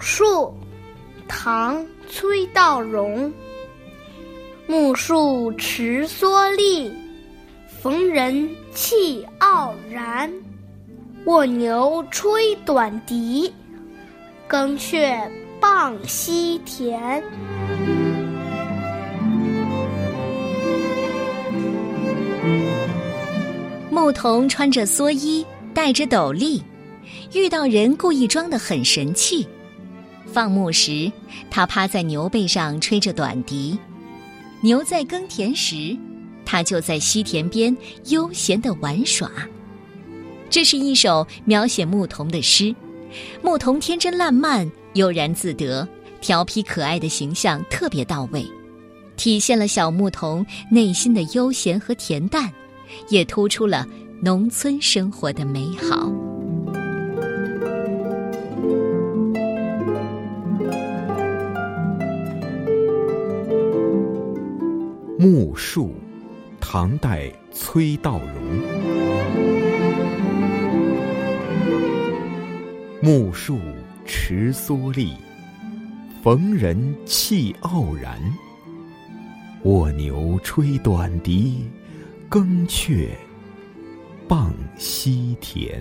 树，唐·崔道融。木树持蓑笠，逢人气傲然。卧牛吹短笛，耕雀傍溪田。牧童穿着蓑衣，戴着斗笠，遇到人故意装得很神气。放牧时，他趴在牛背上吹着短笛；牛在耕田时，他就在溪田边悠闲地玩耍。这是一首描写牧童的诗，牧童天真烂漫、悠然自得、调皮可爱的形象特别到位，体现了小牧童内心的悠闲和恬淡，也突出了农村生活的美好。木树，唐代崔道融。木树持蓑笠，逢人气傲然。卧牛吹短笛，耕雀傍溪田。